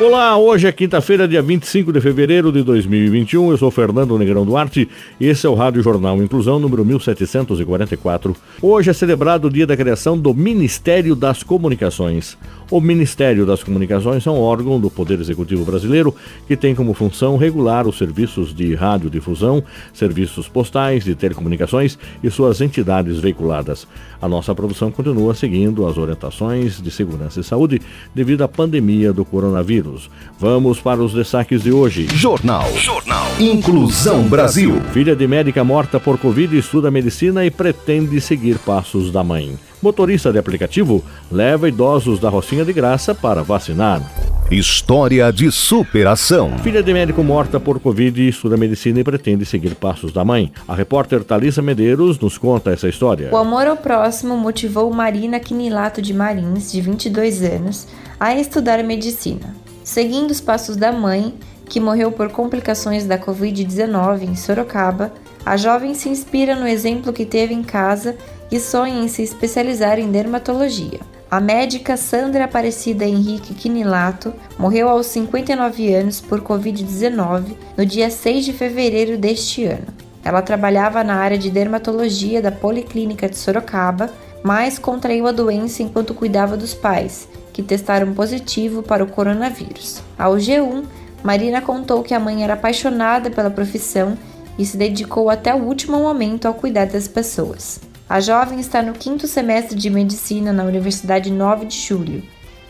Olá, hoje é quinta-feira, dia 25 de fevereiro de 2021. Eu sou Fernando Negrão Duarte e esse é o Rádio Jornal Inclusão número 1744. Hoje é celebrado o dia da criação do Ministério das Comunicações. O Ministério das Comunicações é um órgão do Poder Executivo brasileiro que tem como função regular os serviços de radiodifusão, serviços postais, de telecomunicações e suas entidades veiculadas. A nossa produção continua seguindo as orientações de segurança e saúde devido à pandemia do coronavírus. Vamos para os destaques de hoje. Jornal. Jornal. Inclusão Brasil. Filha de médica morta por Covid estuda medicina e pretende seguir passos da mãe. Motorista de aplicativo leva idosos da Rocinha de Graça para vacinar. História de superação. Filha de médico morta por Covid estuda medicina e pretende seguir passos da mãe. A repórter Thalissa Medeiros nos conta essa história. O amor ao próximo motivou Marina Quinilato de Marins, de 22 anos, a estudar medicina. Seguindo os passos da mãe, que morreu por complicações da Covid-19 em Sorocaba, a jovem se inspira no exemplo que teve em casa e sonha em se especializar em dermatologia. A médica Sandra Aparecida Henrique Quinilato morreu aos 59 anos por Covid-19 no dia 6 de fevereiro deste ano. Ela trabalhava na área de dermatologia da Policlínica de Sorocaba, mas contraiu a doença enquanto cuidava dos pais, que testaram positivo para o coronavírus. Ao G1, Marina contou que a mãe era apaixonada pela profissão e se dedicou até o último momento ao cuidar das pessoas. A jovem está no quinto semestre de medicina na Universidade 9 de Julho.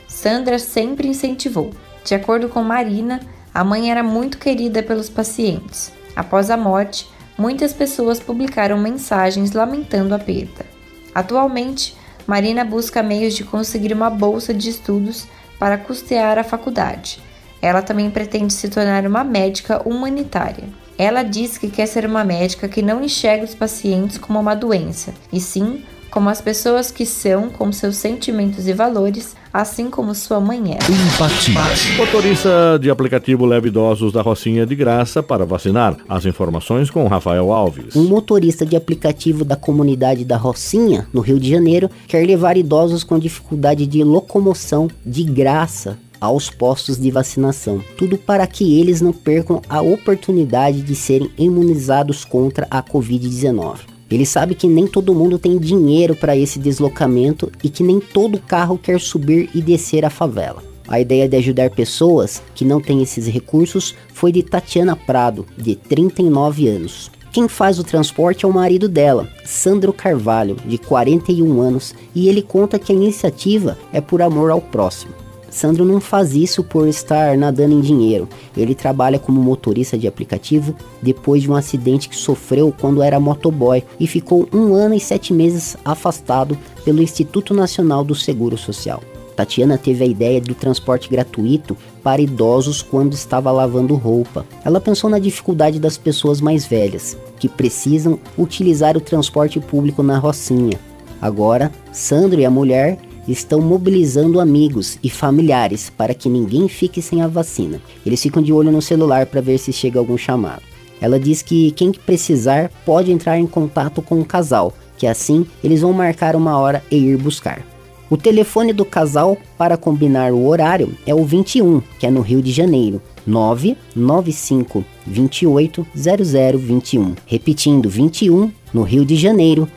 Sandra sempre incentivou. De acordo com Marina, a mãe era muito querida pelos pacientes. Após a morte, muitas pessoas publicaram mensagens lamentando a perda. Atualmente, Marina busca meios de conseguir uma bolsa de estudos para custear a faculdade. Ela também pretende se tornar uma médica humanitária. Ela diz que quer ser uma médica que não enxerga os pacientes como uma doença, e sim como as pessoas que são, com seus sentimentos e valores, assim como sua mãe era. Empatia. Motorista de aplicativo leva idosos da Rocinha de graça para vacinar. As informações com Rafael Alves. Um motorista de aplicativo da comunidade da Rocinha, no Rio de Janeiro, quer levar idosos com dificuldade de locomoção de graça aos postos de vacinação. Tudo para que eles não percam a oportunidade de serem imunizados contra a Covid-19. Ele sabe que nem todo mundo tem dinheiro para esse deslocamento e que nem todo carro quer subir e descer a favela. A ideia de ajudar pessoas que não têm esses recursos foi de Tatiana Prado, de 39 anos. Quem faz o transporte é o marido dela, Sandro Carvalho, de 41 anos, e ele conta que a iniciativa é por amor ao próximo. Sandro não faz isso por estar nadando em dinheiro. Ele trabalha como motorista de aplicativo depois de um acidente que sofreu quando era motoboy e ficou um ano e sete meses afastado pelo Instituto Nacional do Seguro Social. Tatiana teve a ideia do transporte gratuito para idosos quando estava lavando roupa. Ela pensou na dificuldade das pessoas mais velhas, que precisam utilizar o transporte público na Rocinha. Agora, Sandro e a mulher estão mobilizando amigos e familiares para que ninguém fique sem a vacina. Eles ficam de olho no celular para ver se chega algum chamado. Ela diz que quem precisar pode entrar em contato com o casal, que assim eles vão marcar uma hora e ir buscar. O telefone do casal para combinar o horário é o 21, que é no Rio de Janeiro, 995 28 0021. Repetindo, 21 no Rio de Janeiro,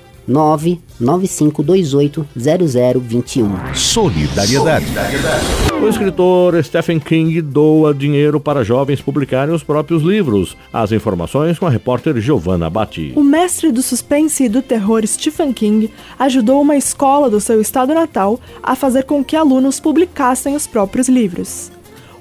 995280021. Solidariedade. O escritor Stephen King doa dinheiro para jovens publicarem os próprios livros. As informações com a repórter Giovanna Batti. O mestre do suspense e do terror Stephen King ajudou uma escola do seu estado natal a fazer com que alunos publicassem os próprios livros.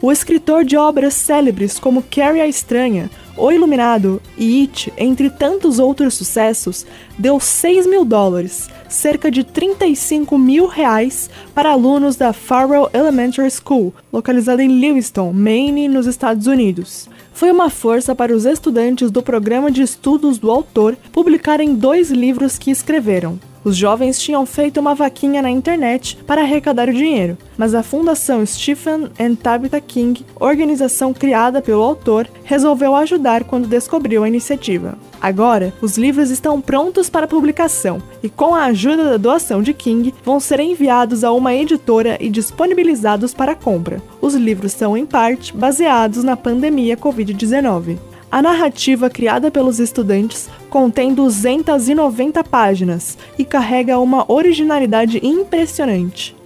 O escritor de obras célebres como Carrie a Estranha, O Iluminado e It, entre tantos outros sucessos, deu 6 mil dólares, cerca de 35 mil reais, para alunos da Farwell Elementary School, localizada em Lewiston, Maine, nos Estados Unidos. foi uma força para os estudantes do programa de estudos do autor publicarem dois livros que escreveram. Os jovens tinham feito uma vaquinha na internet para arrecadar o dinheiro, mas a Fundação Stephen and Tabitha King, organização criada pelo autor, resolveu ajudar quando descobriu a iniciativa. Agora, os livros estão prontos para publicação e, com a ajuda da doação de King, vão ser enviados a uma editora e disponibilizados para compra. Os livros são, em parte, baseados na pandemia Covid-19. A narrativa criada pelos estudantes contém 290 páginas e carrega uma originalidade impressionante.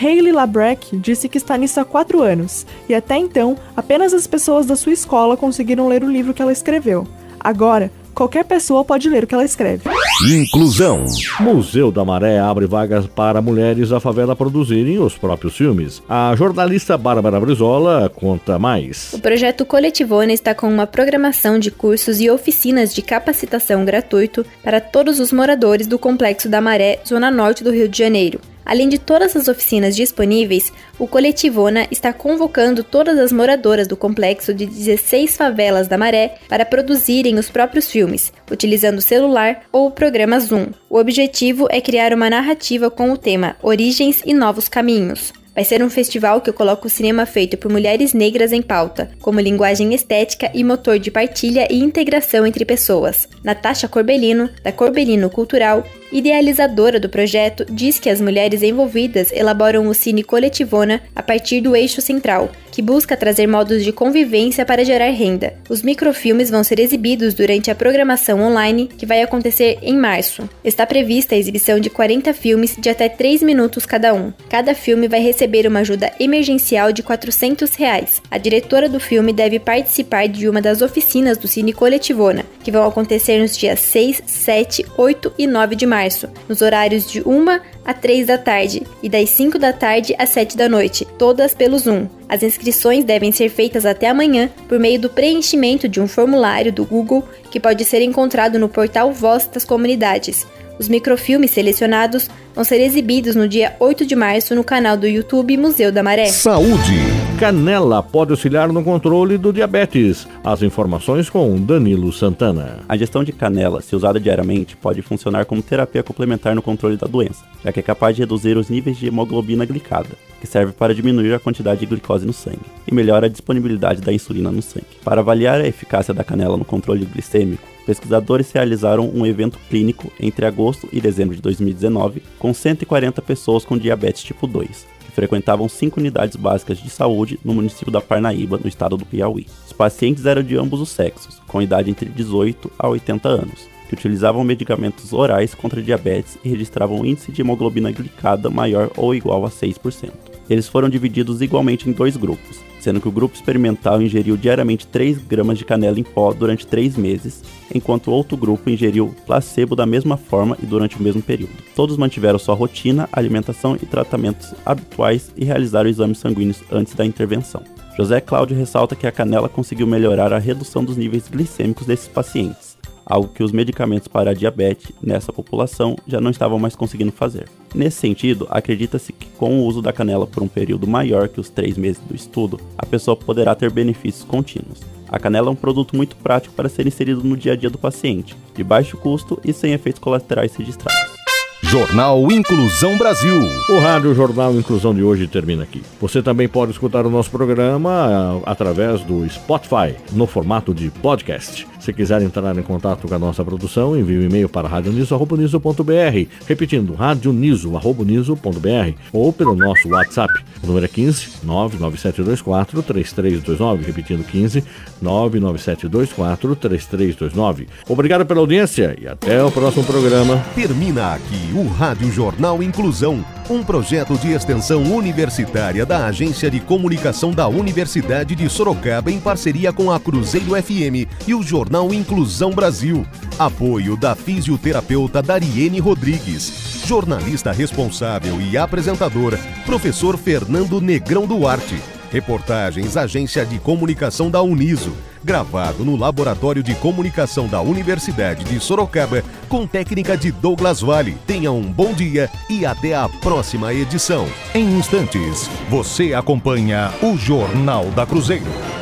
Hayley Labreck disse que está nisso há quatro anos e até então apenas as pessoas da sua escola conseguiram ler o livro que ela escreveu. Agora, Qualquer pessoa pode ler o que ela escreve. Inclusão. Museu da Maré abre vagas para mulheres da favela produzirem os próprios filmes. A jornalista Bárbara Brizola conta mais. O projeto Coletivona está com uma programação de cursos e oficinas de capacitação gratuito para todos os moradores do Complexo da Maré, zona norte do Rio de Janeiro. Além de todas as oficinas disponíveis, o Coletivona está convocando todas as moradoras do complexo de 16 favelas da Maré para produzirem os próprios filmes, utilizando o celular ou o programa Zoom. O objetivo é criar uma narrativa com o tema Origens e Novos Caminhos. Vai ser um festival que coloca o cinema feito por mulheres negras em pauta, como linguagem estética e motor de partilha e integração entre pessoas. Natasha Corbelino, da Corbelino Cultural, idealizadora do projeto, diz que as mulheres envolvidas elaboram o Cine Coletivona a partir do eixo central, que busca trazer modos de convivência para gerar renda. Os microfilmes vão ser exibidos durante a programação online, que vai acontecer em março. Está prevista a exibição de 40 filmes de até 3 minutos cada um. Cada filme vai receber uma ajuda emergencial de 400 reais. A diretora do filme deve participar de uma das oficinas do Cine Coletivona, que vão acontecer nos dias 6, 7, 8 e 9 de março, nos horários de 1 a 3 da tarde e das 5 da tarde às 7 da noite, todas pelo Zoom. As inscrições devem ser feitas até amanhã por meio do preenchimento de um formulário do Google que pode ser encontrado no portal Voz das Comunidades. Os microfilmes selecionados vão ser exibidos no dia 8 de março no canal do YouTube Museu da Maré. Saúde. Canela pode auxiliar no controle do diabetes. As informações com Danilo Santana. A gestão de canela, se usada diariamente, pode funcionar como terapia complementar no controle da doença, já que é capaz de reduzir os níveis de hemoglobina glicada, que serve para diminuir a quantidade de glicose no sangue, e melhora a disponibilidade da insulina no sangue. Para avaliar a eficácia da canela no controle glicêmico, pesquisadores realizaram um evento clínico entre agosto e dezembro de 2019 com 140 pessoas com diabetes tipo 2, que frequentavam cinco unidades básicas de saúde no município da Parnaíba, no estado do Piauí. Os pacientes eram de ambos os sexos, com idade entre 18 a 80 anos, que utilizavam medicamentos orais contra diabetes e registravam um índice de hemoglobina glicada maior ou igual a 6%. Eles foram divididos igualmente em dois grupos, sendo que o grupo experimental ingeriu diariamente 3 gramas de canela em pó durante 3 meses, enquanto o outro grupo ingeriu placebo da mesma forma e durante o mesmo período. Todos mantiveram sua rotina, alimentação e tratamentos habituais e realizaram exames sanguíneos antes da intervenção. José Cláudio ressalta que a canela conseguiu melhorar a redução dos níveis glicêmicos desses pacientes algo que os medicamentos para a diabetes nessa população já não estavam mais conseguindo fazer. Nesse sentido, acredita-se que com o uso da canela por um período maior que os três meses do estudo, a pessoa poderá ter benefícios contínuos. A canela é um produto muito prático para ser inserido no dia a dia do paciente, de baixo custo e sem efeitos colaterais registrados. Jornal Inclusão Brasil. O Rádio Jornal Inclusão de hoje termina aqui. Você também pode escutar o nosso programa ah, através do Spotify, no formato de podcast. Se quiser entrar em contato com a nossa produção, envie um e-mail para radioniso.br, repetindo, radioniso.br ou pelo nosso WhatsApp. O número é 15 99724 3329, repetindo 15 99724 3329. Obrigado pela audiência e até o próximo programa. Termina aqui o Rádio Jornal Inclusão, um projeto de extensão universitária da Agência de Comunicação da Universidade de Sorocaba em parceria com a Cruzeiro FM e o Jornal Jornal Inclusão Brasil. Apoio da fisioterapeuta Dariene Rodrigues. Jornalista responsável e apresentador, professor Fernando Negrão Duarte. Reportagens Agência de Comunicação da Uniso. Gravado no Laboratório de Comunicação da Universidade de Sorocaba, com técnica de Douglas Vale. Tenha um bom dia e até a próxima edição. Em instantes, você acompanha o Jornal da Cruzeiro.